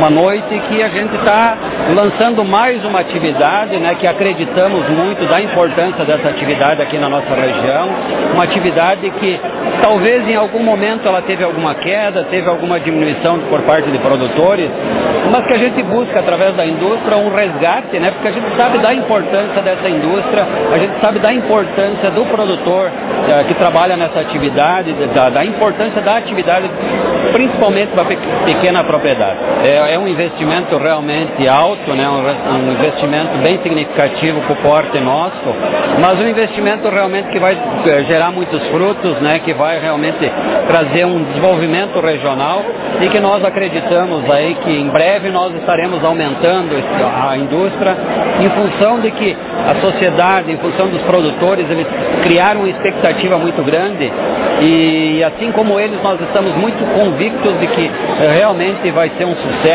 uma noite que a gente está lançando mais uma atividade, né, que acreditamos muito da importância dessa atividade aqui na nossa região, uma atividade que talvez em algum momento ela teve alguma queda, teve alguma diminuição por parte de produtores, mas que a gente busca através da indústria um resgate, né, porque a gente sabe da importância dessa indústria, a gente sabe da importância do produtor eh, que trabalha nessa atividade, da, da importância da atividade principalmente para pequena propriedade. É, é, um investimento realmente alto, né? um, investimento bem significativo para o porte nosso, mas um investimento realmente que vai eh, gerar muitos frutos, né? que vai realmente trazer um desenvolvimento regional e que nós acreditamos aí que em breve nós estaremos aumentando a indústria em função de que a sociedade, em função dos produtores, eles criaram uma expectativa muito grande e assim como eles nós estamos muito convictos de que eh, realmente vai ser um sucesso,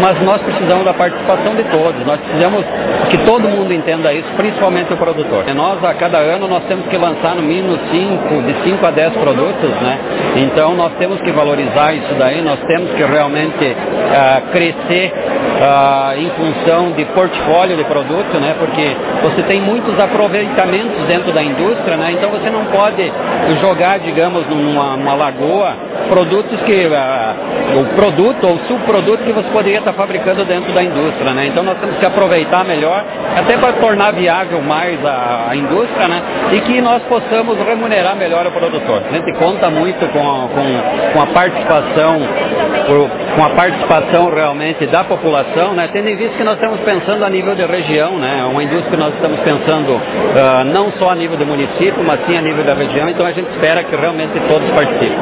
mas nós precisamos da participação de todos, nós precisamos que todo mundo entenda isso, principalmente o produtor. Nós, a cada ano, nós temos que lançar no mínimo 5, de 5 a 10 produtos, né? Então nós temos que valorizar isso daí, nós temos que realmente uh, crescer uh, em função de portfólio de produto, né? Porque você tem muitos aproveitamentos dentro da indústria, né? Então você não pode jogar, digamos, numa, numa lagoa produtos que uh, o produto ou subproduto que você poderia estar fabricando dentro da indústria, né? Então nós temos que aproveitar melhor, até para tornar viável mais a, a, indústria, né? E que nós possamos remunerar melhor o produtor. A gente conta muito com a, com, com a participação, com a participação realmente da população, né? Tendo em vista que nós estamos pensando a nível de região, né? Uma indústria que nós estamos pensando uh, não só a nível do município, mas sim a nível da região. Então a gente espera que realmente todos participem.